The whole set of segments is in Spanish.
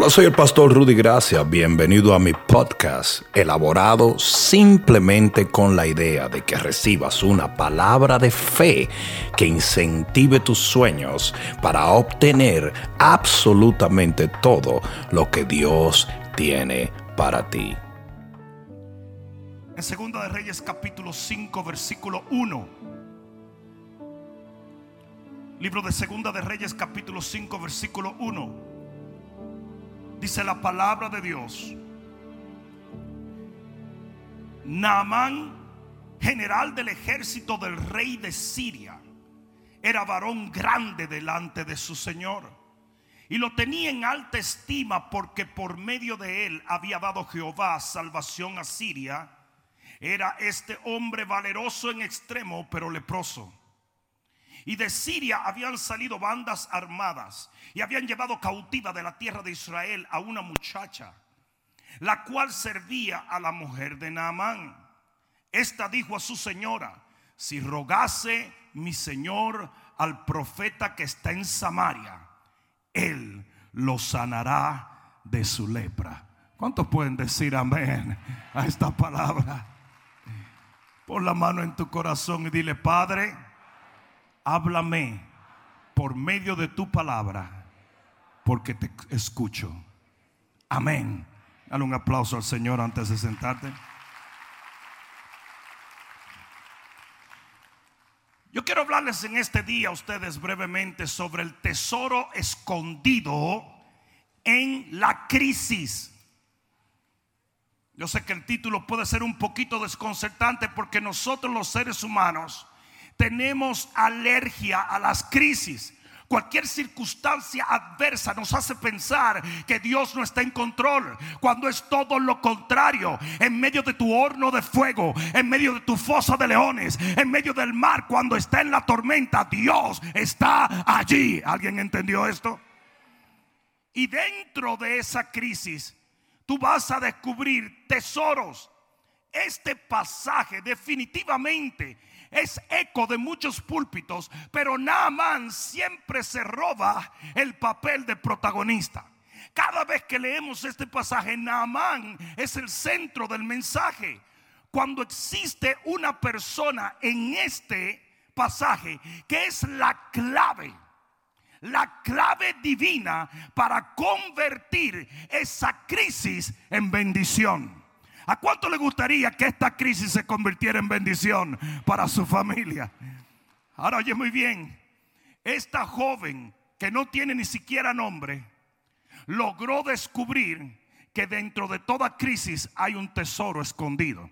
Hola, soy el pastor Rudy Gracia. Bienvenido a mi podcast, elaborado simplemente con la idea de que recibas una palabra de fe que incentive tus sueños para obtener absolutamente todo lo que Dios tiene para ti. En Segunda de Reyes capítulo 5 versículo 1. Libro de Segunda de Reyes capítulo 5 versículo 1. Dice la palabra de Dios. Naamán, general del ejército del rey de Siria, era varón grande delante de su señor. Y lo tenía en alta estima porque por medio de él había dado Jehová salvación a Siria. Era este hombre valeroso en extremo, pero leproso. Y de Siria habían salido bandas armadas y habían llevado cautiva de la tierra de Israel a una muchacha, la cual servía a la mujer de Naamán. Esta dijo a su señora, si rogase mi señor al profeta que está en Samaria, él lo sanará de su lepra. ¿Cuántos pueden decir amén a esta palabra? Pon la mano en tu corazón y dile, Padre, háblame por medio de tu palabra, porque te escucho. Amén. Dale un aplauso al Señor antes de sentarte. Yo quiero hablarles en este día a ustedes brevemente sobre el tesoro escondido en la crisis. Yo sé que el título puede ser un poquito desconcertante porque nosotros los seres humanos tenemos alergia a las crisis. Cualquier circunstancia adversa nos hace pensar que Dios no está en control, cuando es todo lo contrario. En medio de tu horno de fuego, en medio de tu fosa de leones, en medio del mar, cuando está en la tormenta, Dios está allí. ¿Alguien entendió esto? Y dentro de esa crisis, tú vas a descubrir tesoros. Este pasaje definitivamente es eco de muchos púlpitos, pero Naaman siempre se roba el papel de protagonista. Cada vez que leemos este pasaje, Naamán es el centro del mensaje. Cuando existe una persona en este pasaje que es la clave, la clave divina para convertir esa crisis en bendición. ¿A cuánto le gustaría que esta crisis se convirtiera en bendición para su familia? Ahora oye muy bien, esta joven que no tiene ni siquiera nombre, logró descubrir que dentro de toda crisis hay un tesoro escondido.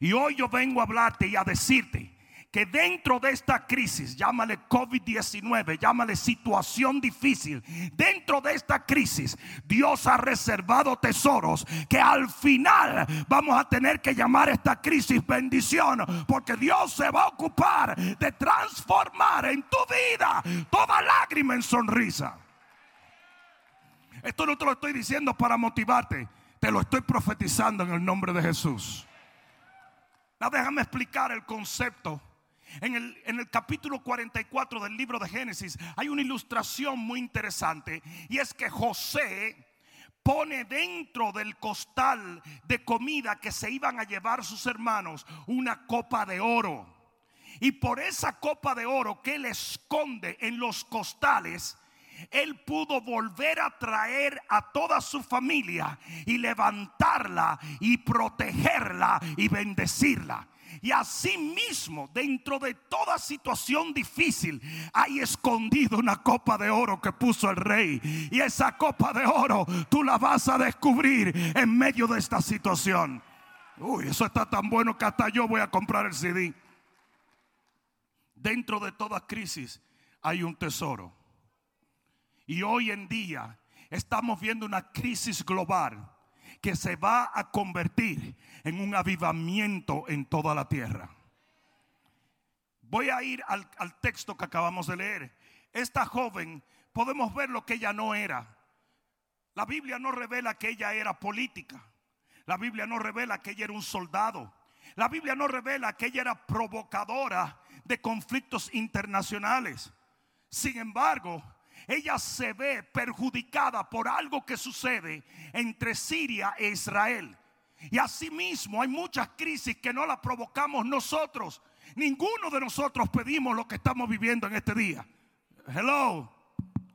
Y hoy yo vengo a hablarte y a decirte que dentro de esta crisis, llámale COVID-19, llámale situación difícil, dentro de esta crisis Dios ha reservado tesoros que al final vamos a tener que llamar esta crisis bendición, porque Dios se va a ocupar de transformar en tu vida toda lágrima en sonrisa. Esto no te lo estoy diciendo para motivarte, te lo estoy profetizando en el nombre de Jesús. déjame explicar el concepto en el, capítulo 44 del libro de Génesis hay una ilustración muy interesante y es que José pone dentro del costal de comida que se iban a llevar sus hermanos una copa de oro. Y por esa copa de oro que él esconde en los costales, él pudo volver a traer a toda su familia y levantarla y protegerla y bendecirla. Y así mismo, dentro de toda situación difícil, hay escondido una copa de oro que puso el rey. Y esa copa de oro tú la vas a descubrir en medio de esta situación. Uy, eso está tan bueno que hasta yo voy a comprar el CD. Dentro de toda crisis hay un tesoro. Y hoy en día estamos viendo una crisis global que se va a convertir en un avivamiento en toda la tierra. Voy a ir al, texto que acabamos de leer. Esta joven, podemos ver lo que ella no era. La Biblia no revela que ella era política. La Biblia no revela que ella era un soldado. La Biblia no revela que ella era provocadora de conflictos internacionales. Sin embargo, ella se ve perjudicada por algo que sucede entre Siria e Israel. Y asimismo hay muchas crisis que no las provocamos nosotros. Ninguno de nosotros pedimos lo que estamos viviendo en este día. Hello.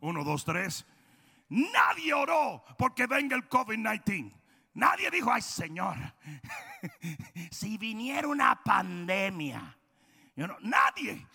Uno, dos, tres. Nadie oró porque venga el COVID-19. Nadie dijo, ay Señor, si viniera una pandemia. nadie.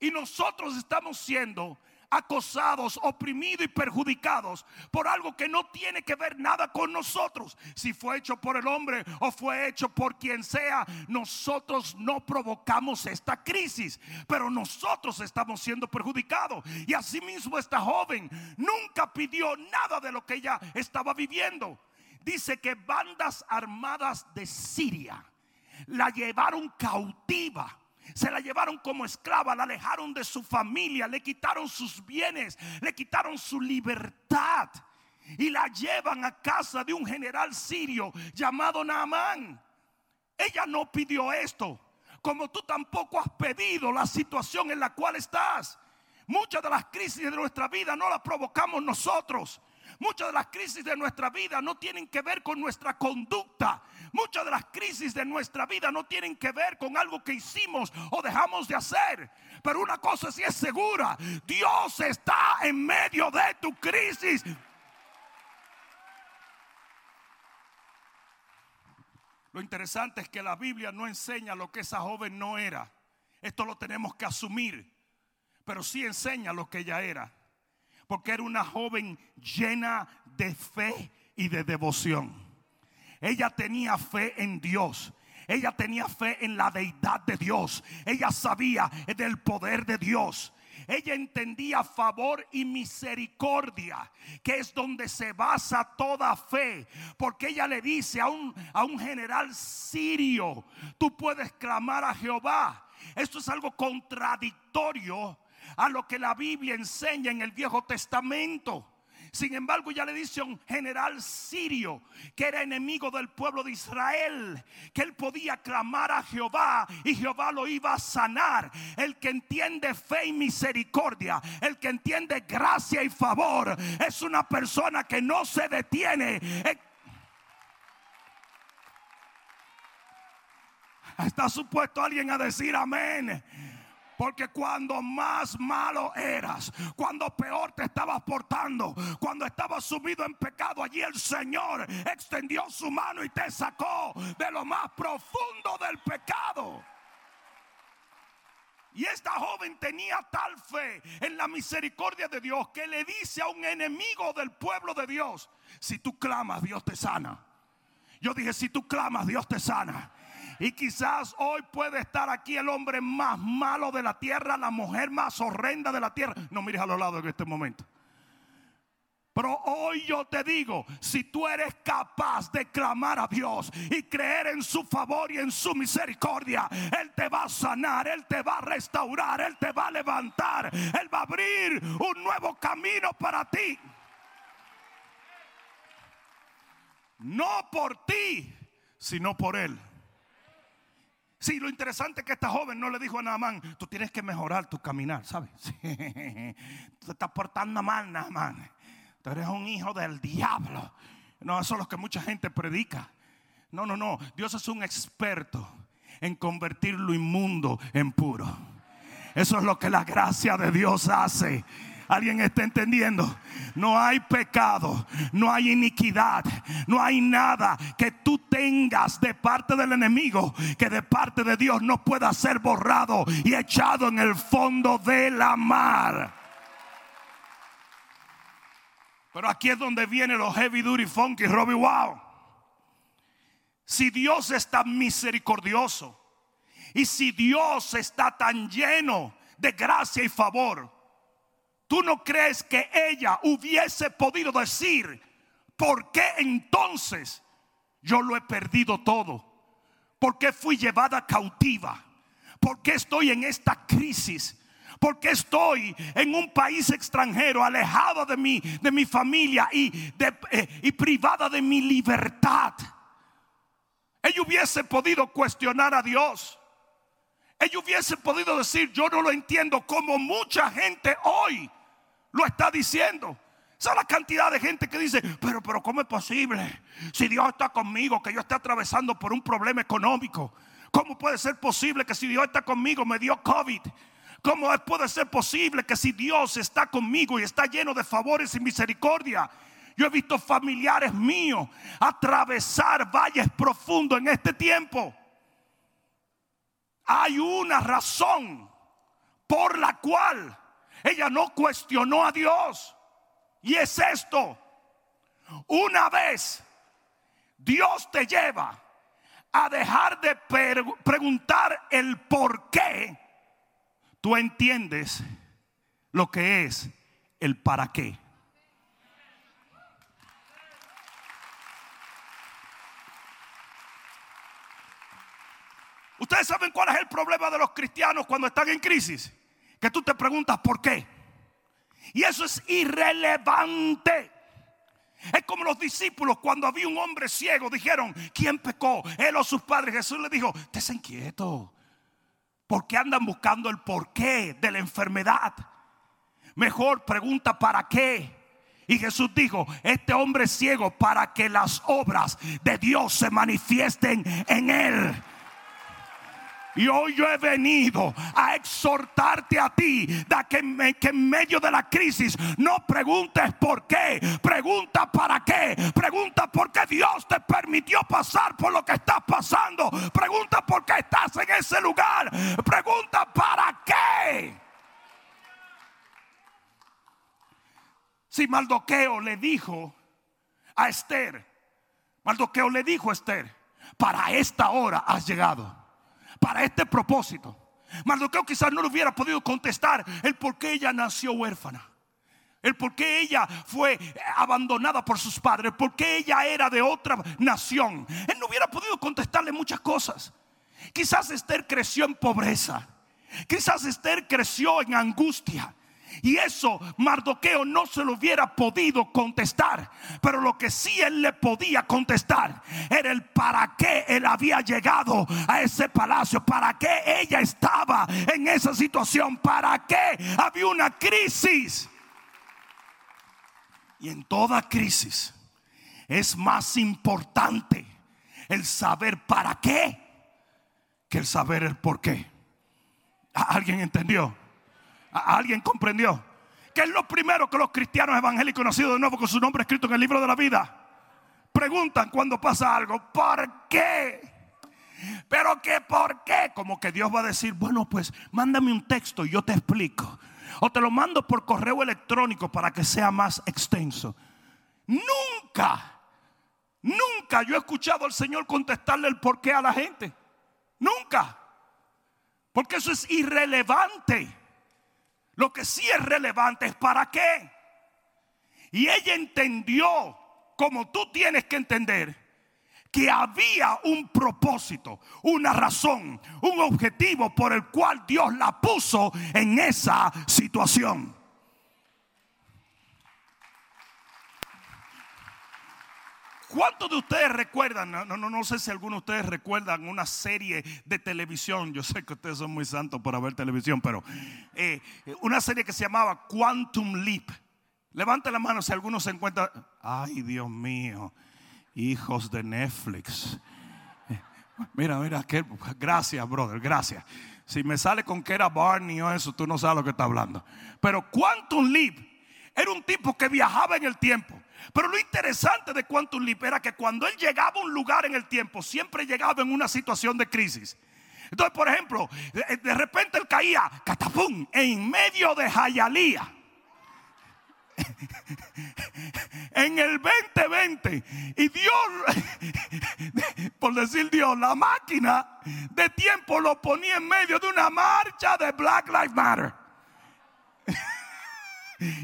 Y nosotros estamos siendo acosados, oprimidos y perjudicados por algo que no tiene que ver nada con nosotros. Si fue hecho por el hombre o fue hecho por quien sea, nosotros no provocamos esta crisis, pero nosotros estamos siendo perjudicados. Y asimismo esta joven nunca pidió nada de lo que ella estaba viviendo. Dice que bandas armadas de Siria la llevaron cautiva se la llevaron como esclava, la alejaron de su familia, le quitaron sus bienes, le quitaron su libertad y la llevan a casa de un general sirio llamado Naamán. Ella no pidió esto, como tú tampoco has pedido la situación en la cual estás. Muchas de las crisis de nuestra vida no las provocamos nosotros. Muchas de las crisis de nuestra vida no tienen que ver con nuestra conducta. Muchas de las crisis de nuestra vida no tienen que ver con algo que hicimos o dejamos de hacer. Pero una cosa sí es segura. Dios está en medio de tu crisis. Lo interesante es que la Biblia no enseña lo que esa joven no era. Esto lo tenemos que asumir. Pero sí enseña lo que ella era porque era una joven llena de fe y de devoción. Ella tenía fe en Dios. Ella tenía fe en la deidad de Dios. Ella sabía del poder de Dios. Ella entendía favor y misericordia, que es donde se basa toda fe. Porque ella le dice a un, a un general sirio, tú puedes clamar a Jehová. Esto es algo contradictorio a lo que la Biblia enseña en el Viejo Testamento. Sin embargo, ya le dice un general sirio que era enemigo del pueblo de Israel, que él podía clamar a Jehová y Jehová lo iba a sanar. El que entiende fe y misericordia, el que entiende gracia y favor, es una persona que no se detiene. Está supuesto alguien a decir amén. Porque cuando más malo eras, cuando peor te estabas portando, cuando estabas subido en pecado, allí el Señor extendió su mano y te sacó de lo más profundo del pecado. Y esta joven tenía tal fe en la misericordia de Dios que le dice a un enemigo del pueblo de Dios, si tú clamas, Dios te sana. Yo dije, si tú clamas, Dios te sana. Y quizás hoy puede estar aquí el hombre más malo de la tierra, la mujer más horrenda de la tierra. No mires a los lados en este momento. Pero hoy yo te digo, si tú eres capaz de clamar a Dios y creer en su favor y en su misericordia, Él te va a sanar, Él te va a restaurar, Él te va a levantar, Él va a abrir un nuevo camino para ti. No por ti, sino por Él. Sí, lo interesante es que esta joven no le dijo a Naamán, tú tienes que mejorar tu caminar, ¿sabes? Tú te estás portando mal, Naamán. Tú eres un hijo del diablo. No, eso es lo que mucha gente predica. No, no, no. Dios es un experto en convertir lo inmundo en puro. Eso es lo que la gracia de Dios hace. ¿Alguien está entendiendo? No hay pecado, no hay iniquidad, no hay nada que tú tengas de parte del enemigo que de parte de Dios no pueda ser borrado y echado en el fondo de la mar. Pero aquí es donde vienen los heavy duty funky Robbie Wow. Si Dios está misericordioso y si Dios está tan lleno de gracia y favor, ¿Tú no crees que ella hubiese podido decir, ¿por qué entonces yo lo he perdido todo? ¿Por qué fui llevada cautiva? ¿Por qué estoy en esta crisis? ¿Por qué estoy en un país extranjero, alejado de mi, de mi familia y, eh, y privada de mi libertad? Ella hubiese podido cuestionar a Dios. Ella hubiese podido decir, yo no lo entiendo como mucha gente hoy lo está diciendo. Esa la cantidad de gente que dice, pero, pero, ¿cómo es posible? Si Dios está conmigo, que yo esté atravesando por un problema económico. ¿Cómo puede ser posible que si Dios está conmigo me dio COVID? ¿Cómo puede ser posible que si Dios está conmigo y está lleno de favores y misericordia? Yo he visto familiares míos atravesar valles profundos en este tiempo. Hay una razón por la cual ella no cuestionó a Dios. Y es esto. Una vez Dios te lleva a dejar de preguntar el por qué, tú entiendes lo que es el para qué. Ustedes saben cuál es el problema de los cristianos cuando están en crisis. Que tú te preguntas por qué. Y eso es irrelevante. Es como los discípulos cuando había un hombre ciego dijeron, ¿quién pecó? Él o sus padres. Jesús le dijo, estén quieto. Porque andan buscando el porqué de la enfermedad. Mejor pregunta para qué. Y Jesús dijo, este hombre es ciego para que las obras de Dios se manifiesten en él. Y hoy yo he venido a exhortarte a ti de que, que, en medio de la crisis no preguntes por qué, pregunta para qué, pregunta por qué Dios te permitió pasar por lo que estás pasando, pregunta por qué estás en ese lugar, pregunta para qué. Si Maldoqueo le dijo a Esther, Maldoqueo le dijo a Esther, para esta hora has llegado para este propósito. Mardoqueo quizás no le hubiera podido contestar el por qué ella nació huérfana. El por qué ella fue abandonada por sus padres, por qué ella era de otra nación. Él no hubiera podido contestarle muchas cosas. Quizás Esther creció en pobreza. Quizás Esther creció en angustia. Y eso Mardoqueo no se lo hubiera podido contestar. Pero lo que sí él le podía contestar era el para qué él había llegado a ese palacio. Para qué ella estaba en esa situación. Para qué había una crisis. Y en toda crisis es más importante el saber para qué que el saber el por qué. ¿Alguien entendió? ¿Alguien comprendió? ¿Qué es lo primero que los cristianos evangélicos nacidos de nuevo con su nombre escrito en el libro de la vida? Preguntan cuando pasa algo, ¿por qué? Pero que por qué? Como que Dios va a decir, bueno, pues mándame un texto y yo te explico. O te lo mando por correo electrónico para que sea más extenso. Nunca, nunca yo he escuchado al Señor contestarle el por qué a la gente. Nunca. Porque eso es irrelevante. Lo que sí es relevante es para qué. Y ella entendió, como tú tienes que entender, que había un propósito, una razón, un objetivo por el cual Dios la puso en esa situación. ¿Cuántos de ustedes recuerdan? No, no, no sé si algunos de ustedes recuerdan una serie de televisión. Yo sé que ustedes son muy santos para ver televisión, pero eh, una serie que se llamaba Quantum Leap. Levante la mano si alguno se encuentra. Ay, Dios mío, hijos de Netflix. Mira, mira, que, gracias, brother, gracias. Si me sale con que era Barney o eso, tú no sabes lo que está hablando. Pero Quantum Leap era un tipo que viajaba en el tiempo. Pero lo interesante de Quantum Leap era que cuando él llegaba a un lugar en el tiempo, siempre llegaba en una situación de crisis. Entonces, por ejemplo, de repente él caía, catapum, en medio de Jayalía. en el 2020 y Dios, por decir Dios, la máquina de tiempo lo ponía en medio de una marcha de Black Lives Matter.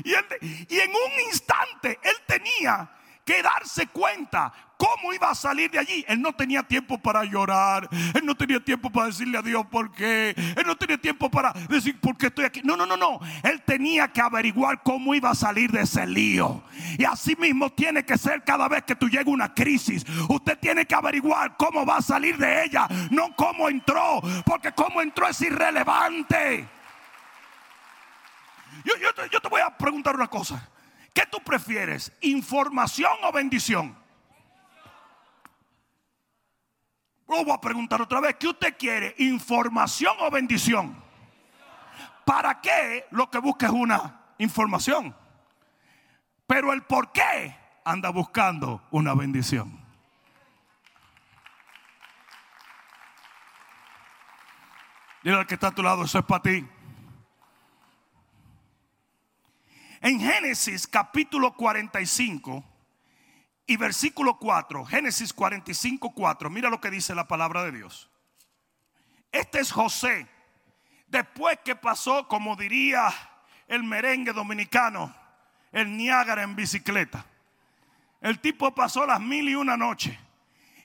Y, en un instante él tenía que darse cuenta cómo iba a salir de allí. Él no tenía tiempo para llorar. Él no tenía tiempo para decirle a Dios por qué. Él no tenía tiempo para decir por qué estoy aquí. No, no, no, no. Él tenía que averiguar cómo iba a salir de ese lío. Y así mismo tiene que ser cada vez que tú llega una crisis. Usted tiene que averiguar cómo va a salir de ella. No cómo entró. Porque cómo entró es irrelevante. Yo, te, te voy a preguntar una cosa. ¿Qué tú prefieres? ¿Información o bendición? Lo voy a preguntar otra vez. ¿Qué usted quiere? ¿Información o bendición? ¿Para qué lo que busca es una información? Pero el por qué anda buscando una bendición. Dile al que está a tu lado, eso es para ti. En Génesis capítulo 45 y versículo 4, Génesis 45, 4, mira lo que dice la palabra de Dios. Este es José, después que pasó, como diría el merengue dominicano, el Niágara en bicicleta. El tipo pasó las mil y una noches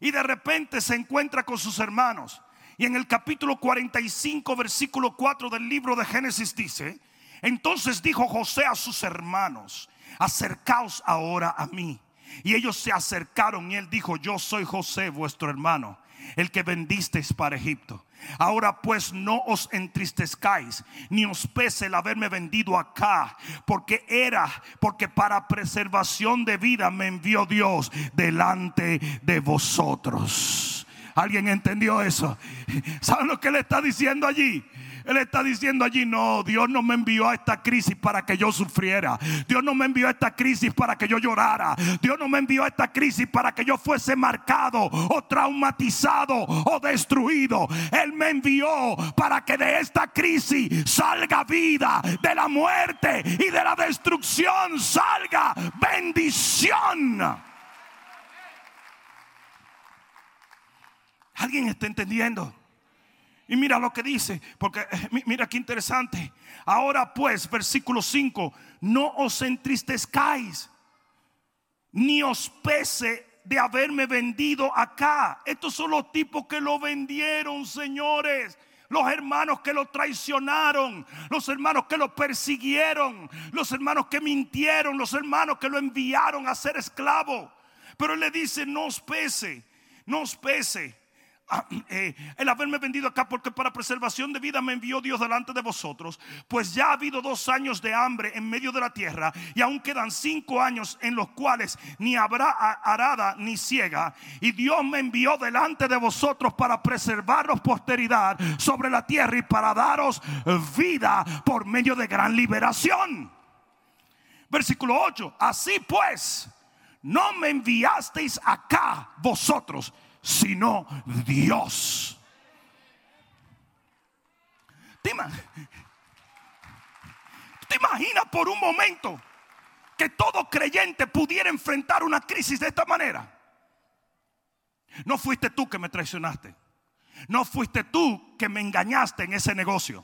y de repente se encuentra con sus hermanos. Y en el capítulo 45, versículo 4 del libro de Génesis dice, entonces dijo José a sus hermanos, acercaos ahora a mí. Y ellos se acercaron y él dijo, yo soy José, vuestro hermano, el que vendisteis para Egipto. Ahora pues no os entristezcáis, ni os pese el haberme vendido acá, porque era, porque para preservación de vida me envió Dios delante de vosotros. ¿Alguien entendió eso? ¿Saben lo que le está diciendo allí? Él está diciendo allí, no, Dios no me envió a esta crisis para que yo sufriera. Dios no me envió a esta crisis para que yo llorara. Dios no me envió a esta crisis para que yo fuese marcado o traumatizado o destruido. Él me envió para que de esta crisis salga vida, de la muerte y de la destrucción salga bendición. ¿Alguien está entendiendo? Y mira lo que dice, porque eh, mira qué interesante. Ahora pues, versículo 5, no os entristezcáis, ni os pese de haberme vendido acá. Estos son los tipos que lo vendieron, señores. Los hermanos que lo traicionaron, los hermanos que lo persiguieron, los hermanos que mintieron, los hermanos que lo enviaron a ser esclavo. Pero él le dice, no os pese, no os pese eh, el haberme vendido acá porque para preservación de vida me envió Dios delante de vosotros, pues ya ha habido dos años de hambre en medio de la tierra y aún quedan cinco años en los cuales ni habrá arada ni ciega y Dios me envió delante de vosotros para preservaros posteridad sobre la tierra y para daros vida por medio de gran liberación. Versículo 8, así pues, no me enviasteis acá vosotros sino Dios. ¿Te, imaginas por un momento que todo creyente pudiera enfrentar una crisis de esta manera? No fuiste tú que me traicionaste. No fuiste tú que me engañaste en ese negocio.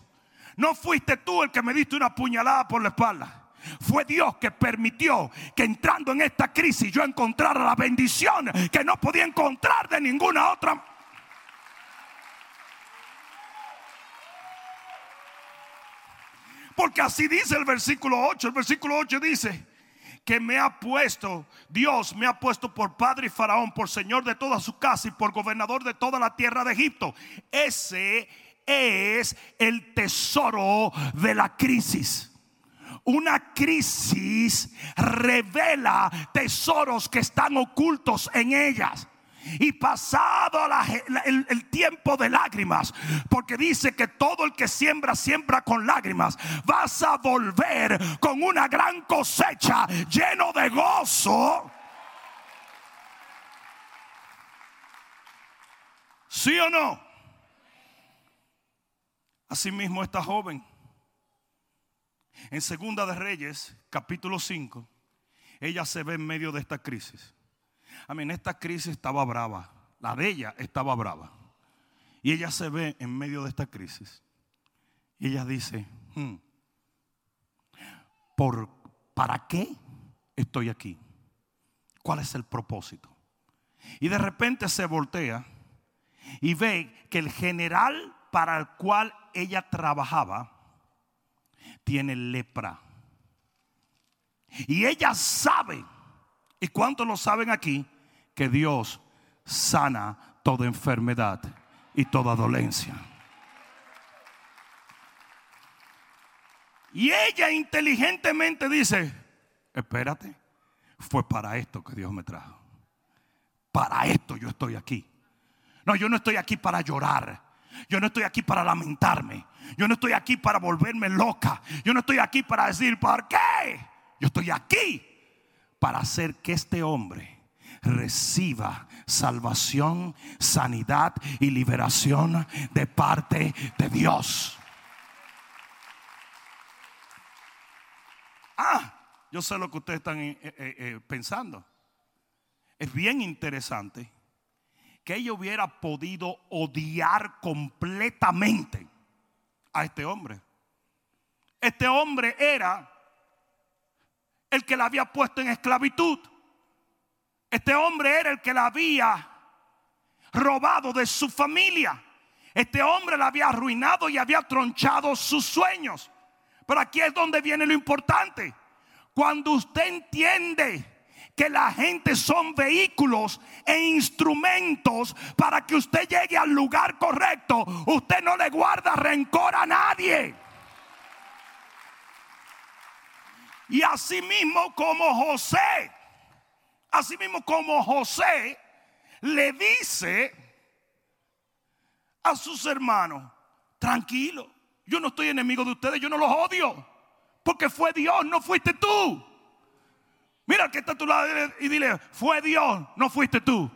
No fuiste tú el que me diste una puñalada por la espalda. Fue Dios que permitió que entrando en esta crisis yo encontrara la bendición que no podía encontrar de ninguna otra. Porque así dice el versículo 8. El versículo 8 dice que me ha puesto, Dios me ha puesto por padre y faraón, por señor de toda su casa y por gobernador de toda la tierra de Egipto. Ese es el tesoro de la crisis. Una crisis revela tesoros que están ocultos en ellas. Y pasado el, tiempo de lágrimas, porque dice que todo el que siembra, siembra con lágrimas, vas a volver con una gran cosecha lleno de gozo. ¿Sí o no? Asimismo esta joven en Segunda de Reyes, capítulo 5, ella se ve en medio de esta crisis. A mí, esta crisis estaba brava. La de ella estaba brava. Y ella se ve en medio de esta crisis. Y ella dice, hmm, ¿por, ¿para qué estoy aquí? ¿Cuál es el propósito? Y de repente se voltea y ve que el general para el cual ella trabajaba tiene lepra. Y ella sabe, ¿y cuántos lo saben aquí? Que Dios sana toda enfermedad y toda dolencia. Y ella inteligentemente dice, espérate, fue para esto que Dios me trajo. Para esto yo estoy aquí. No, yo no estoy aquí para llorar. Yo no estoy aquí para lamentarme. Yo no estoy aquí para volverme loca. Yo no estoy aquí para decir, ¿por qué? Yo estoy aquí para hacer que este hombre reciba salvación, sanidad y liberación de parte de Dios. Ah, yo sé lo que ustedes están eh, eh, eh, pensando. Es bien interesante que ella hubiera podido odiar completamente a este hombre. Este hombre era el que la había puesto en esclavitud. Este hombre era el que la había robado de su familia. Este hombre la había arruinado y había tronchado sus sueños. Pero aquí es donde viene lo importante. Cuando usted entiende que la gente son vehículos e instrumentos para que usted llegue al lugar correcto, usted no le guarda rencor a nadie. Y así mismo como José, así mismo como José le dice a sus hermanos, tranquilo, yo no estoy enemigo de ustedes, yo no los odio, porque fue Dios, no fuiste tú. Mira que está a tu lado y dile, fue Dios, no fuiste tú.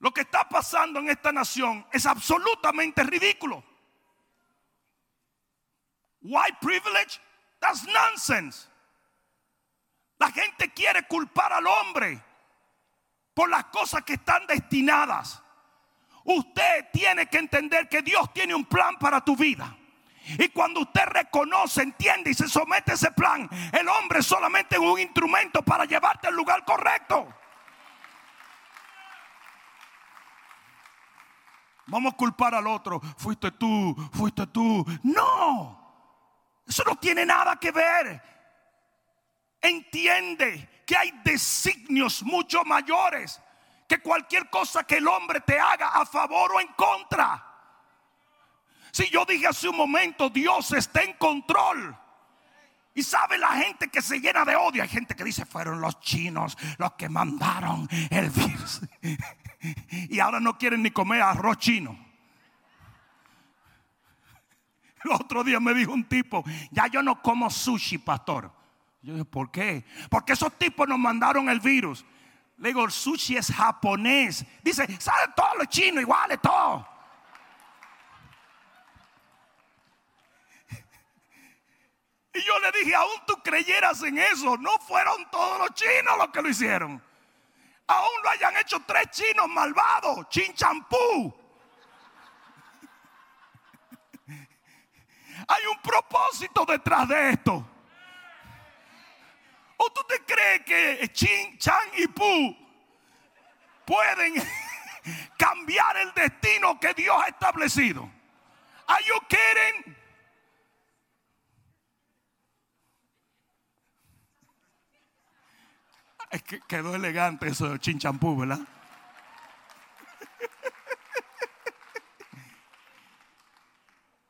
Lo que está pasando en esta nación es absolutamente ridículo. White privilege, that's nonsense. La gente quiere culpar al hombre por las cosas que están destinadas. Usted tiene que entender que Dios tiene un plan para tu vida. Y cuando usted reconoce, entiende y se somete a ese plan, el hombre solamente es un instrumento para llevarte al lugar correcto. Vamos a culpar al otro. Fuiste tú, fuiste tú. No, eso no tiene nada que ver. Entiende que hay designios mucho mayores que cualquier cosa que el hombre te haga a favor o en contra. Si yo dije hace un momento, Dios está en control. Y sabe la gente que se llena de odio. Hay gente que dice, fueron los chinos los que mandaron el virus. y ahora no quieren ni comer arroz chino. El otro día me dijo un tipo, ya yo no como sushi, pastor. Yo dije, ¿por qué? Porque esos tipos nos mandaron el virus. Le digo, el sushi es japonés. Dice, ¿saben todos los chinos iguales, todo? Y yo le dije, aún tú creyeras en eso, no fueron todos los chinos los que lo hicieron. Aún lo hayan hecho tres chinos malvados, chin champú. Hay un propósito detrás de esto. ¿O tú te crees que Chin, Chan y Pu pueden cambiar el destino que Dios ha establecido? Are you kidding? Es que quedó elegante eso de chinchampú, ¿verdad?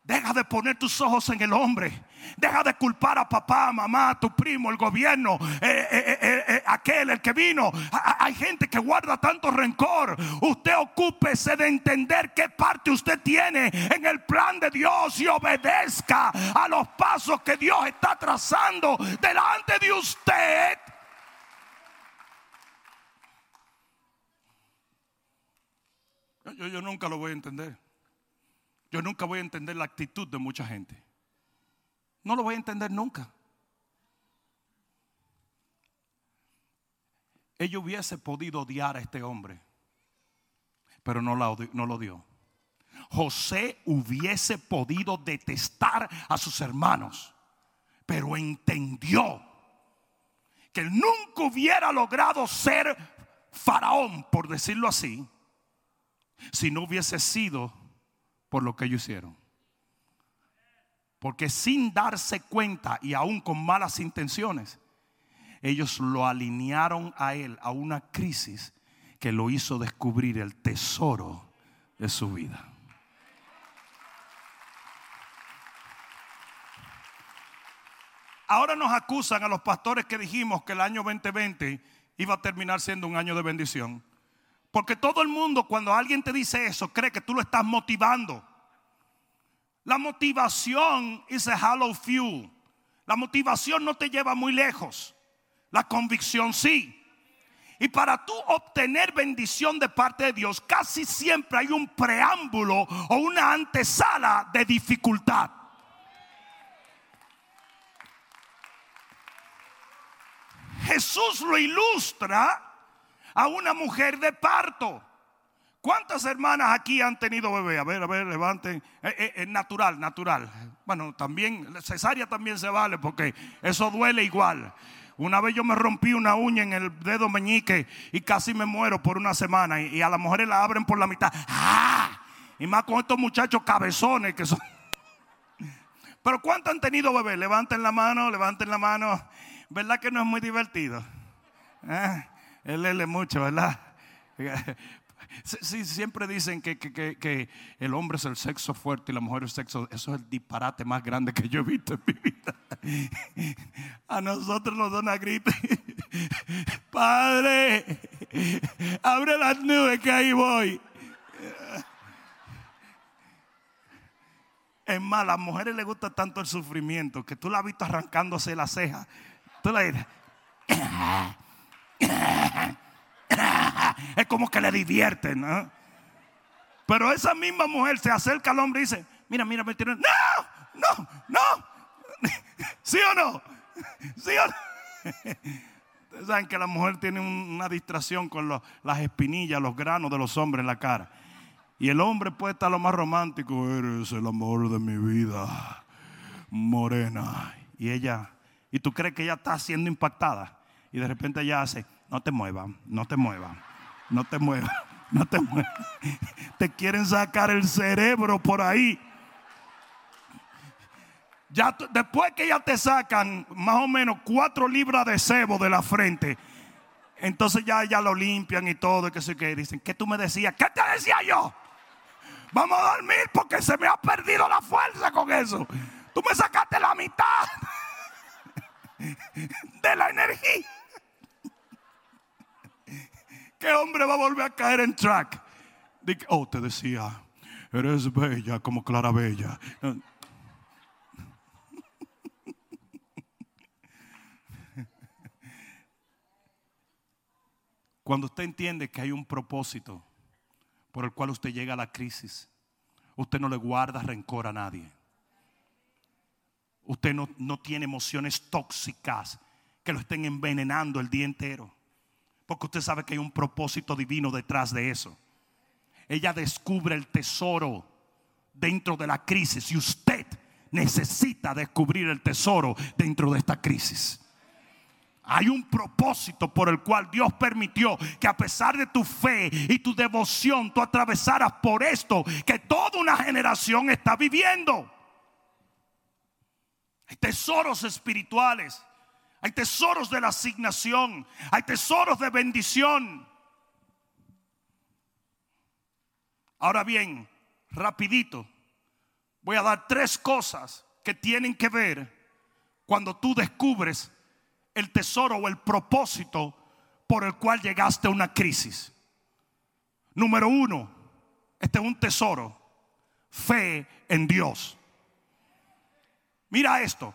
Deja de poner tus ojos en el hombre. Deja de culpar a papá, mamá, tu primo, el gobierno, eh, eh, eh, aquel, el que vino. Hay gente que guarda tanto rencor. Usted ocúpese de entender qué parte usted tiene en el plan de Dios y obedezca a los pasos que Dios está trazando delante de usted. Yo, nunca lo voy a entender. Yo nunca voy a entender la actitud de mucha gente. No lo voy a entender nunca. Ella hubiese podido odiar a este hombre, pero no, no lo dio. José hubiese podido detestar a sus hermanos, pero entendió que él nunca hubiera logrado ser faraón, por decirlo así, si no hubiese sido por lo que ellos hicieron. Porque sin darse cuenta y aún con malas intenciones, ellos lo alinearon a él a una crisis que lo hizo descubrir el tesoro de su vida. Ahora nos acusan a los pastores que dijimos que el año 2020 iba a terminar siendo un año de bendición. Porque todo el mundo cuando alguien te dice eso cree que tú lo estás motivando. La motivación es a hollow fuel. La motivación no te lleva muy lejos. La convicción sí. Y para tú obtener bendición de parte de Dios, casi siempre hay un preámbulo o una antesala de dificultad. Jesús lo ilustra a una mujer de parto. ¿Cuántas hermanas aquí han tenido bebé? A ver, a ver, levanten. Eh, eh, eh, natural, natural. Bueno, también, cesárea también se vale porque eso duele igual. Una vez yo me rompí una uña en el dedo meñique y casi me muero por una semana. Y, a las mujeres la abren por la mitad. ¡Ah! Y más con estos muchachos cabezones que son. Pero ¿cuántos han tenido bebé? Levanten la mano, levanten la mano. ¿Verdad que no es muy divertido? ¿Eh? Él lee mucho, ¿verdad? Sí, siempre dicen que, el hombre es el sexo fuerte y la mujer es el sexo. Eso es el disparate más grande que yo he visto en mi vida. A nosotros nos da una gripe. Padre, abre las nubes que ahí voy. Es más, a las mujeres les gusta tanto el sufrimiento que tú la has visto arrancándose la ceja. Tú la dices es como que le divierte, ¿no? Pero esa misma mujer se acerca al hombre y dice, mira, mira, me tiene, no, no, no, ¿sí o no? ¿Sí o no? Ustedes saben que la mujer tiene una distracción con las espinillas, los granos de los hombres en la cara. Y el hombre puede estar lo más romántico, eres el amor de mi vida, morena. Y ella, y tú crees que ella está siendo impactada. Y de repente ella hace, no te muevas, no te muevas, no te muevas, no te muevas. Te quieren sacar el cerebro por ahí. Ya después que ya te sacan más o menos cuatro libras de cebo de la frente, entonces ya, ya lo limpian y todo, y que sé que dicen, ¿qué tú me decías? ¿Qué te decía yo? Vamos a dormir porque se me ha perdido la fuerza con eso. Tú me sacaste la mitad de la energía. ¿Qué hombre va a volver a caer en track? oh, te decía, eres bella como Clara Bella. Cuando usted entiende que hay un propósito por el cual usted llega a la crisis, usted no le guarda rencor a nadie. Usted no, no tiene emociones tóxicas que lo estén envenenando el día entero. Porque usted sabe que hay un propósito divino detrás de eso. Ella descubre el tesoro dentro de la crisis y usted necesita descubrir el tesoro dentro de esta crisis. Hay un propósito por el cual Dios permitió que a pesar de tu fe y tu devoción tú atravesaras por esto que toda una generación está viviendo. Tesoros espirituales hay tesoros de la asignación. Hay tesoros de bendición. Ahora bien, rapidito, voy a dar tres cosas que tienen que ver cuando tú descubres el tesoro o el propósito por el cual llegaste a una crisis. Número uno, este es un tesoro, fe en Dios. Mira esto,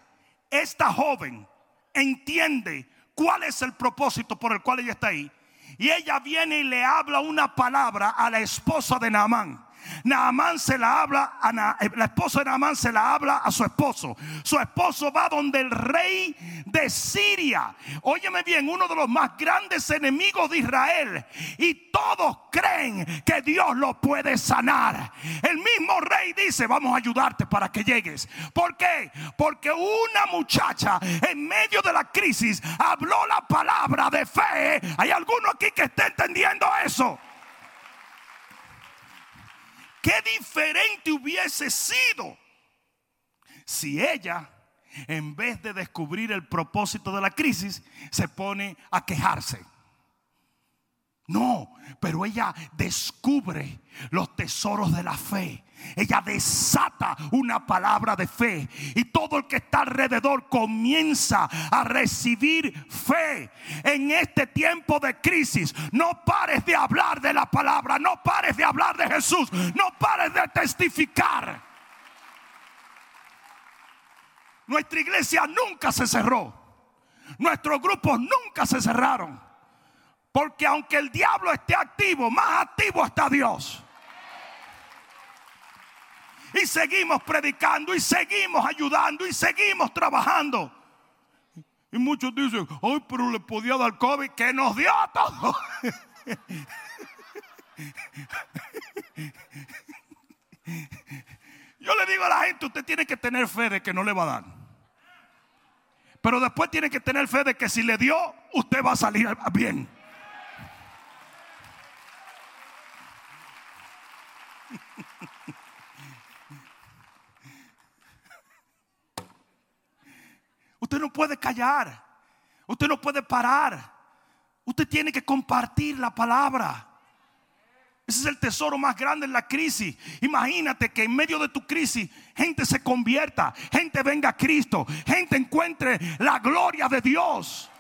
esta joven entiende cuál es el propósito por el cual ella está ahí. Y ella viene y le habla una palabra a la esposa de Naamán. Naamán se la habla, a eh, la esposa de Naamán se la habla a su esposo. Su esposo va donde el rey de Siria. Óyeme bien, uno de los más grandes enemigos de Israel. Y todos creen que Dios lo puede sanar. El mismo rey dice, vamos a ayudarte para que llegues. ¿Por qué? Porque una muchacha en medio de la crisis habló la palabra de fe. Hay alguno aquí que esté entendiendo eso. Qué diferente hubiese sido si ella, en vez de descubrir el propósito de la crisis, se pone a quejarse. No, pero ella descubre los tesoros de la fe. Ella desata una palabra de fe y todo el que está alrededor comienza a recibir fe en este tiempo de crisis. No pares de hablar de la palabra, no pares de hablar de Jesús, no pares de testificar. Nuestra iglesia nunca se cerró. Nuestros grupos nunca se cerraron. Porque aunque el diablo esté activo, más activo está Dios. Y seguimos predicando y seguimos ayudando y seguimos trabajando. Y muchos dicen, ay, pero le podía dar COVID, que nos dio a todos. Yo le digo a la gente, usted tiene que tener fe de que no le va a dar. Pero después tiene que tener fe de que si le dio, usted va a salir bien. Usted no puede callar. Usted no puede parar. Usted tiene que compartir la palabra. Ese es el tesoro más grande en la crisis. Imagínate que en medio de tu crisis gente se convierta, gente venga a Cristo, gente encuentre la gloria de Dios.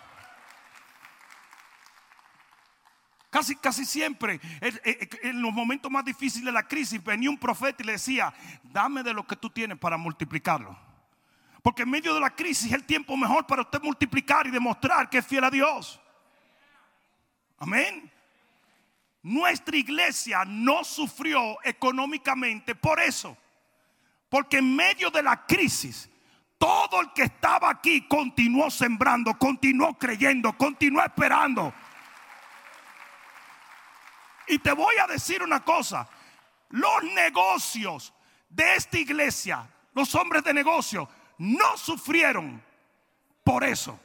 Casi, casi siempre, en los momentos más difíciles de la crisis, venía un profeta y le decía, dame de lo que tú tienes para multiplicarlo. Porque en medio de la crisis es el tiempo mejor para usted multiplicar y demostrar que es fiel a Dios. Amén. Nuestra iglesia no sufrió económicamente por eso. Porque en medio de la crisis, todo el que estaba aquí continuó sembrando, continuó creyendo, continuó esperando. Y te voy a decir una cosa, los negocios de esta iglesia, los hombres de negocio, no sufrieron por eso.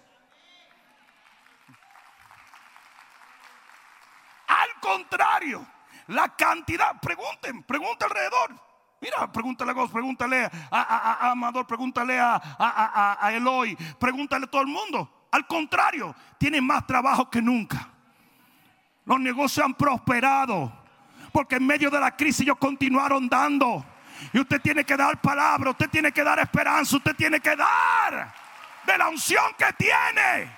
Al contrario, la cantidad, pregunten, pregunten alrededor. Mira, pregúntale a Gos, pregúntale a, Amador, pregúntale a, a, Eloy, pregúntale a todo el mundo. Al contrario, tienen más trabajo que nunca. Los negocios han prosperado. Porque en medio de la crisis ellos continuaron dando. Y usted tiene que dar palabra, usted tiene que dar esperanza, usted tiene que dar de la unción que tiene.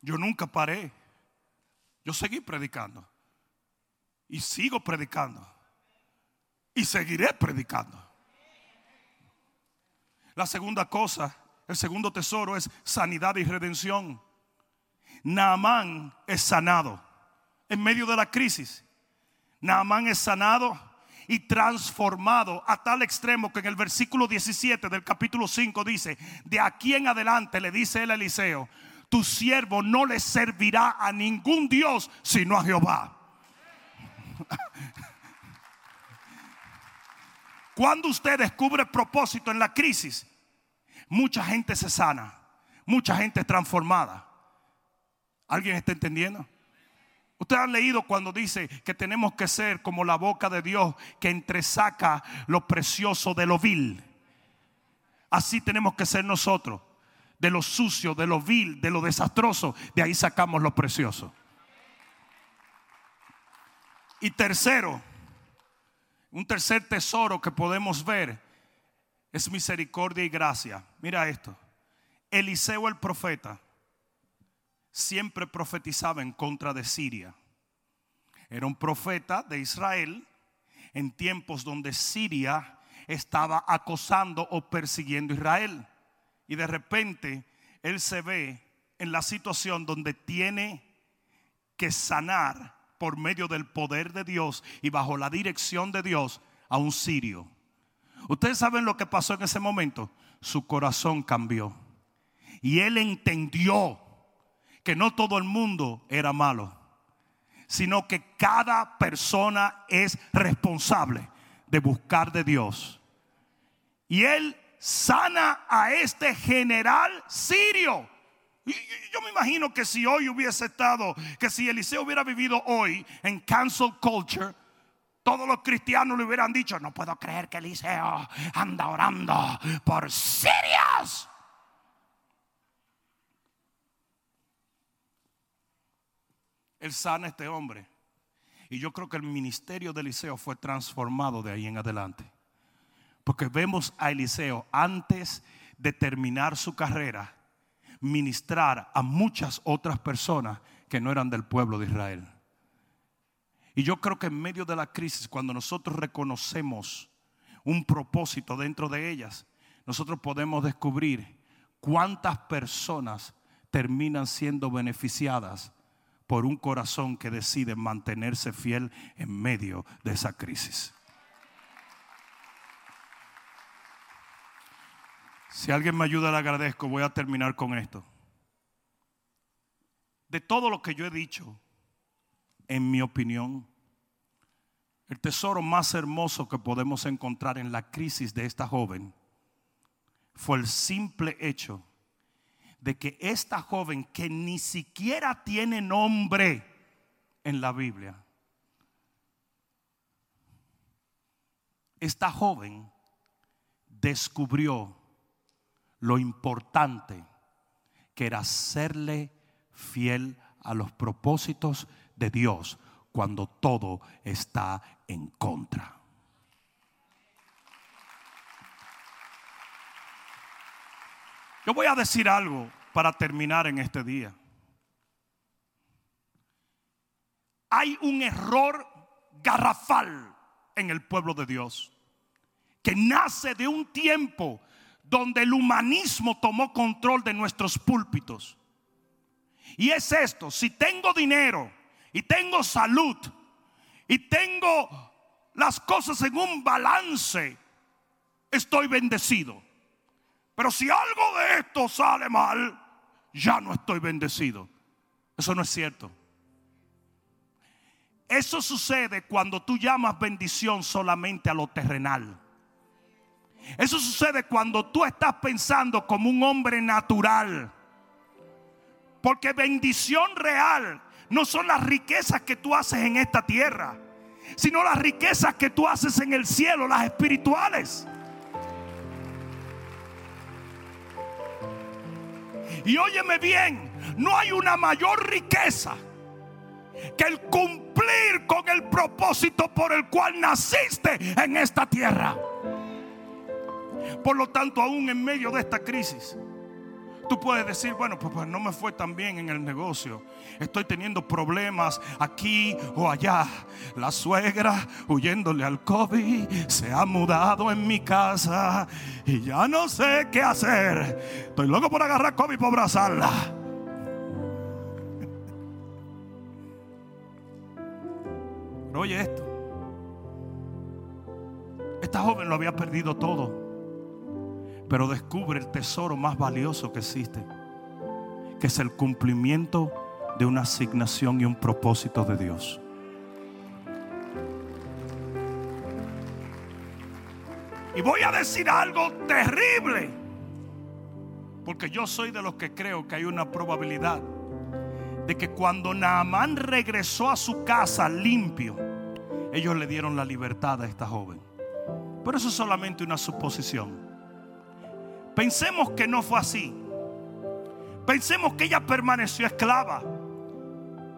Yo nunca paré. Yo seguí predicando. Y sigo predicando. Y seguiré predicando. La segunda cosa, el segundo tesoro es sanidad y redención. Naamán es sanado en medio de la crisis. Naamán es sanado y transformado a tal extremo que en el versículo 17 del capítulo 5 dice, de aquí en adelante le dice él a Eliseo, tu siervo no le servirá a ningún Dios sino a Jehová. Cuando usted descubre propósito en la crisis, mucha gente se sana, mucha gente transformada. ¿Alguien está entendiendo? Usted ha leído cuando dice que tenemos que ser como la boca de Dios que entresaca lo precioso de lo vil. Así tenemos que ser nosotros. De lo sucio, de lo vil, de lo desastroso. De ahí sacamos lo precioso. Y tercero, un tercer tesoro que podemos ver es misericordia y gracia. Mira esto. Eliseo el profeta siempre profetizaba en contra de Siria. Era un profeta de Israel en tiempos donde Siria estaba acosando o persiguiendo a Israel. Y de repente él se ve en la situación donde tiene que sanar por medio del poder de Dios y bajo la dirección de Dios a un sirio. Ustedes saben lo que pasó en ese momento. Su corazón cambió. Y él entendió que no todo el mundo era malo, sino que cada persona es responsable de buscar de Dios. Y él sana a este general sirio. Yo me imagino que si hoy hubiese estado, que si Eliseo hubiera vivido hoy en cancel culture, todos los cristianos le hubieran dicho, no puedo creer que Eliseo anda orando por sirios. Él sana a este hombre. Y yo creo que el ministerio de Eliseo fue transformado de ahí en adelante. Porque vemos a Eliseo antes de terminar su carrera ministrar a muchas otras personas que no eran del pueblo de Israel. Y yo creo que en medio de la crisis, cuando nosotros reconocemos un propósito dentro de ellas, nosotros podemos descubrir cuántas personas terminan siendo beneficiadas por un corazón que decide mantenerse fiel en medio de esa crisis. Si alguien me ayuda, le agradezco. Voy a terminar con esto. De todo lo que yo he dicho, en mi opinión, el tesoro más hermoso que podemos encontrar en la crisis de esta joven fue el simple hecho de que esta joven que ni siquiera tiene nombre en la Biblia, esta joven descubrió lo importante que era serle fiel a los propósitos de Dios cuando todo está en contra. Yo voy a decir algo para terminar en este día. Hay un error garrafal en el pueblo de Dios que nace de un tiempo donde el humanismo tomó control de nuestros púlpitos. Y es esto, si tengo dinero y tengo salud y tengo las cosas en un balance, estoy bendecido. Pero si algo de esto sale mal, ya no estoy bendecido. Eso no es cierto. Eso sucede cuando tú llamas bendición solamente a lo terrenal. Eso sucede cuando tú estás pensando como un hombre natural. Porque bendición real no son las riquezas que tú haces en esta tierra, sino las riquezas que tú haces en el cielo, las espirituales. Y óyeme bien, no hay una mayor riqueza que el cumplir con el propósito por el cual naciste en esta tierra. Por lo tanto, aún en medio de esta crisis, tú puedes decir, bueno, pues, pues, no me fue tan bien en el negocio. Estoy teniendo problemas aquí o allá. La suegra, huyéndole al COVID, se ha mudado en mi casa y ya no sé qué hacer. Estoy loco por agarrar COVID para abrazarla. Pero oye esto. Esta joven lo había perdido todo pero descubre el tesoro más valioso que existe, que es el cumplimiento de una asignación y un propósito de Dios. Y voy a decir algo terrible, porque yo soy de los que creo que hay una probabilidad de que cuando Naamán regresó a su casa limpio, ellos le dieron la libertad a esta joven. Pero eso es solamente una suposición. Pensemos que no fue así. Pensemos que ella permaneció esclava.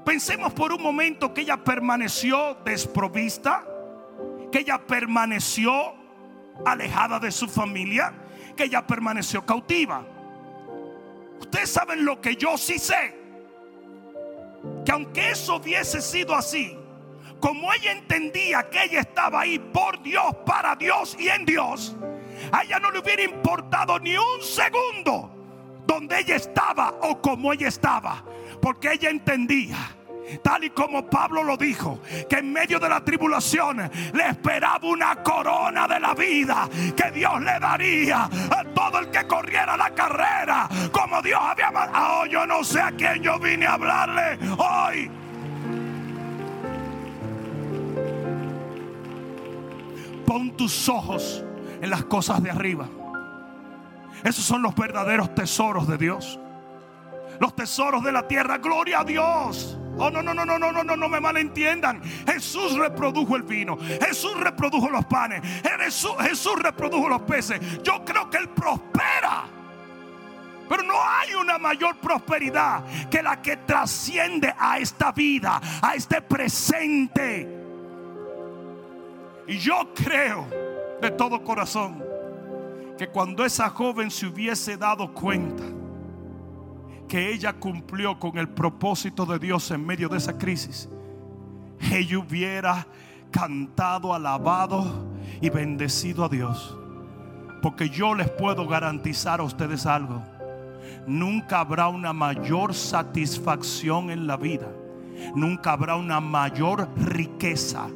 Pensemos por un momento que ella permaneció desprovista, que ella permaneció alejada de su familia, que ella permaneció cautiva. Ustedes saben lo que yo sí sé, que aunque eso hubiese sido así, como ella entendía que ella estaba ahí por Dios, para Dios y en Dios, a ella no le hubiera importado ni un segundo donde ella estaba o como ella estaba, porque ella entendía. Tal y como Pablo lo dijo, que en medio de la tribulación le esperaba una corona de la vida que Dios le daría a todo el que corriera la carrera, como Dios había mandado. Oh, yo no sé a quién yo vine a hablarle hoy. Pon tus ojos en las cosas de arriba. Esos son los verdaderos tesoros de Dios. Los tesoros de la tierra. Gloria a Dios. Oh, no, no, no, no, no, no, no, no me malentiendan. Jesús reprodujo el vino. Jesús reprodujo los panes. Jesús, Jesús reprodujo los peces. Yo creo que Él prospera. Pero no hay una mayor prosperidad que la que trasciende a esta vida, a este presente. Y yo creo de todo corazón que cuando esa joven se hubiese dado cuenta que ella cumplió con el propósito de Dios en medio de esa crisis, ella hubiera cantado, alabado y bendecido a Dios. Porque yo les puedo garantizar a ustedes algo. Nunca habrá una mayor satisfacción en la vida. Nunca habrá una mayor riqueza.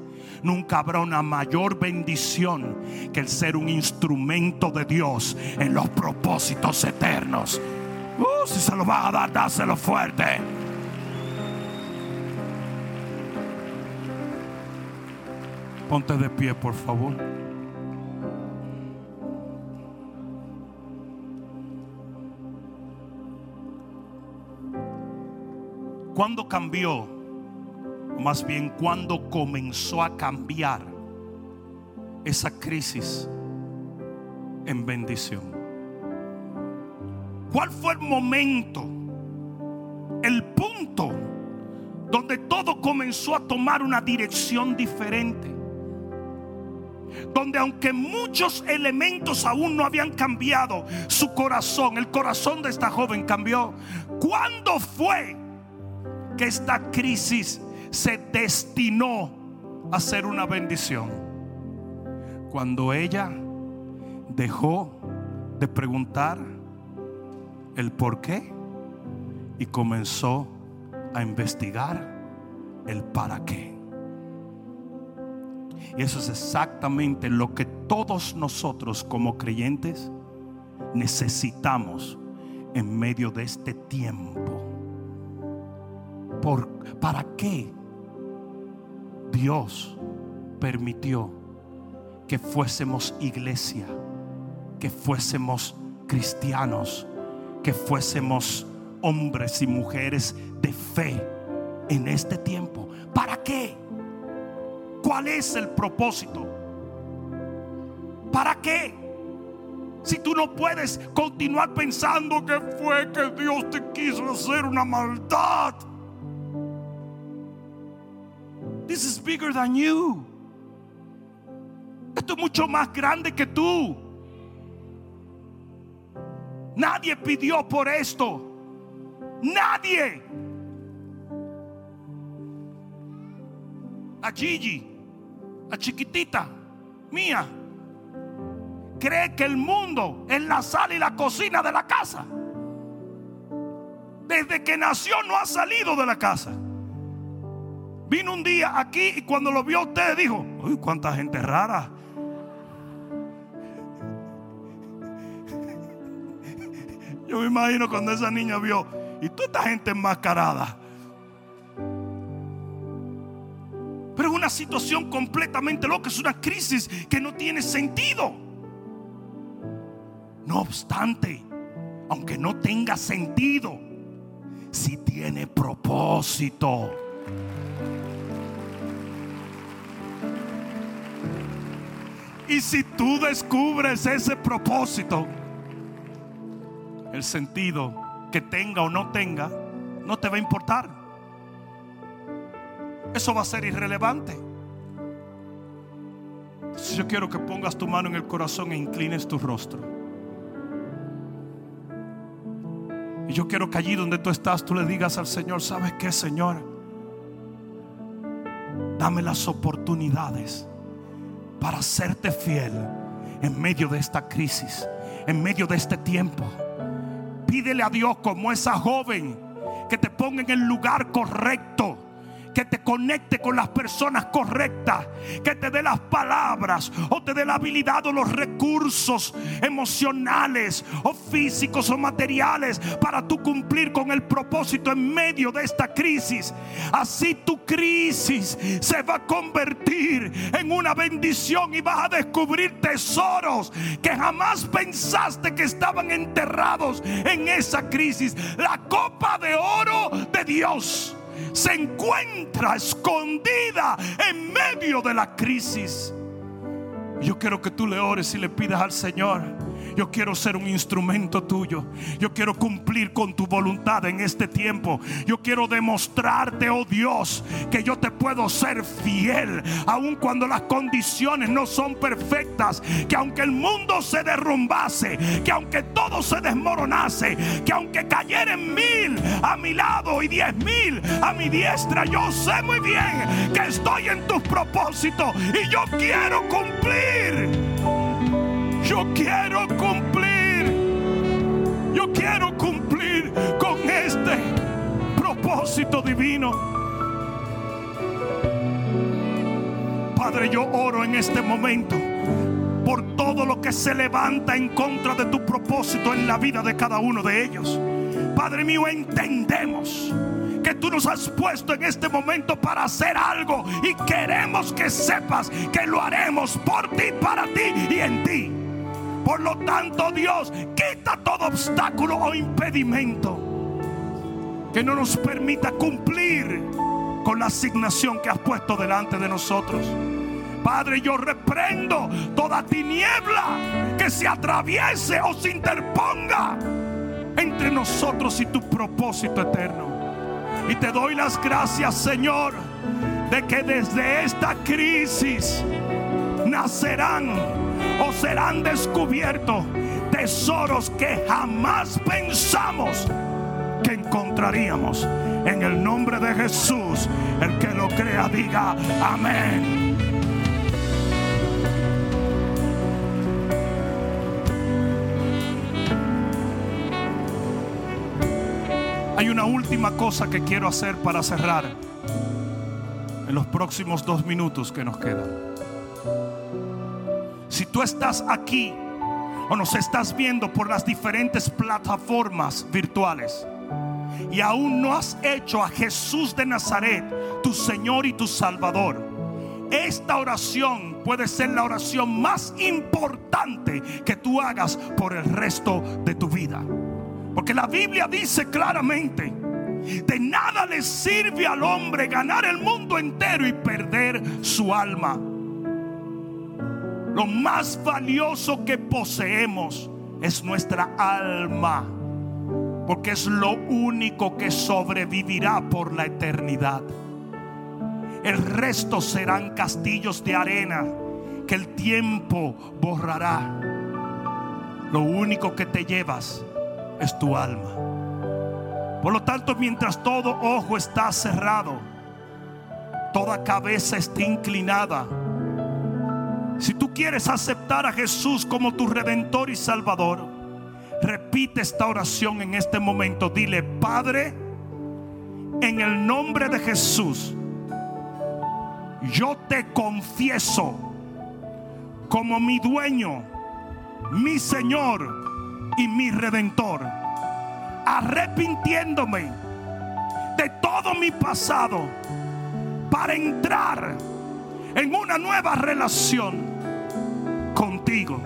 Nunca habrá una mayor bendición que el ser un instrumento de Dios en los propósitos eternos. Uh, si se lo va a dar, dáselo fuerte. Ponte de pie, por favor. ¿Cuándo cambió? Más bien, ¿cuándo comenzó a cambiar esa crisis en bendición? ¿Cuál fue el momento, el punto donde todo comenzó a tomar una dirección diferente? Donde aunque muchos elementos aún no habían cambiado, su corazón, el corazón de esta joven cambió. ¿Cuándo fue que esta crisis se destinó a ser una bendición. Cuando ella dejó de preguntar el por qué y comenzó a investigar el para qué. Y eso es exactamente lo que todos nosotros como creyentes necesitamos en medio de este tiempo ¿Para qué Dios permitió que fuésemos iglesia, que fuésemos cristianos, que fuésemos hombres y mujeres de fe en este tiempo? ¿Para qué? ¿Cuál es el propósito? ¿Para qué? Si tú no puedes continuar pensando que fue que Dios te quiso hacer una maldad. Is bigger than you. Esto es mucho más grande que tú. Nadie pidió por esto. Nadie. A Gigi, a chiquitita mía, cree que el mundo es la sala y la cocina de la casa. Desde que nació no ha salido de la casa. Vino un día aquí y cuando lo vio usted dijo, uy, cuánta gente rara. Yo me imagino cuando esa niña vio, y toda esta gente enmascarada. Pero es una situación completamente loca, es una crisis que no tiene sentido. No obstante, aunque no tenga sentido, si tiene propósito. Y si tú descubres ese propósito, el sentido que tenga o no tenga, no te va a importar. Eso va a ser irrelevante. Yo quiero que pongas tu mano en el corazón e inclines tu rostro. Y yo quiero que allí donde tú estás, tú le digas al Señor, ¿sabes qué, Señor? Dame las oportunidades para serte fiel en medio de esta crisis, en medio de este tiempo. Pídele a Dios como esa joven que te ponga en el lugar correcto que te conecte con las personas correctas, que te dé las palabras o te dé la habilidad o los recursos emocionales o físicos o materiales para tú cumplir con el propósito en medio de esta crisis. Así tu crisis se va a convertir en una bendición y vas a descubrir tesoros que jamás pensaste que estaban enterrados en esa crisis. La copa de oro de Dios se encuentra escondida en medio de la crisis. Yo quiero que tú le ores y le pidas al Señor Yo quiero ser un instrumento tuyo. Yo quiero cumplir con tu voluntad en este tiempo. Yo quiero demostrarte, oh Dios, que yo te puedo ser fiel, aun cuando las condiciones no son perfectas. Que aunque el mundo se derrumbase, que aunque todo se desmoronase, que aunque cayeren mil a mi lado y diez mil a mi diestra, yo sé muy bien que estoy en tus propósitos y yo quiero cumplir. Yo quiero cumplir. Yo quiero cumplir con este propósito divino. Padre, yo oro en este momento por todo lo que se levanta en contra de tu propósito en la vida de cada uno de ellos. Padre mío, entendemos que tú nos has puesto en este momento para hacer algo y queremos que sepas que lo haremos por ti, para ti y en ti. Por lo tanto, Dios, quita todo obstáculo o impedimento que no nos permita cumplir con la asignación que has puesto delante de nosotros. Padre, yo reprendo toda tiniebla que se atraviese o se interponga entre nosotros y tu propósito eterno. Y te doy las gracias, Señor, de que desde esta crisis nacerán o serán descubiertos tesoros que jamás pensamos que encontraríamos. En el nombre de Jesús, el que lo crea diga amén. Hay una última cosa que quiero hacer para cerrar en los próximos dos minutos que nos quedan. Tú estás aquí o nos estás viendo por las diferentes plataformas virtuales y aún no has hecho a Jesús de Nazaret tu Señor y tu Salvador, esta oración puede ser la oración más importante que tú hagas por el resto de tu vida. Porque la Biblia dice claramente, de nada le sirve al hombre ganar el mundo entero y perder su alma. Lo más valioso que poseemos es nuestra alma. Porque es lo único que sobrevivirá por la eternidad. El resto serán castillos de arena que el tiempo borrará. Lo único que te llevas es tu alma. Por lo tanto, mientras todo ojo está cerrado, toda cabeza está inclinada, si tú quieres aceptar a Jesús como tu redentor y salvador, repite esta oración en este momento. Dile, Padre, en el nombre de Jesús, yo te confieso como mi dueño, mi Señor y mi redentor, arrepintiéndome de todo mi pasado para entrar en una nueva relación contigo.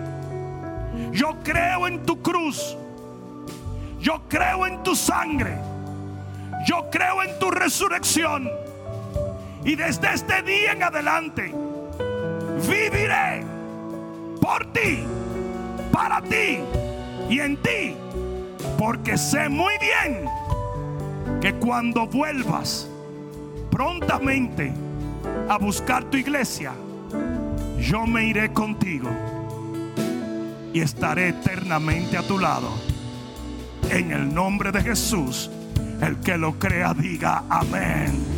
Yo creo en tu cruz. Yo creo en tu sangre. Yo creo en tu resurrección. Y desde este día en adelante viviré por ti, para ti y en ti. Porque sé muy bien que cuando vuelvas prontamente a buscar tu iglesia, yo me iré contigo y estaré eternamente a tu lado. En el nombre de Jesús, el que lo crea diga amén.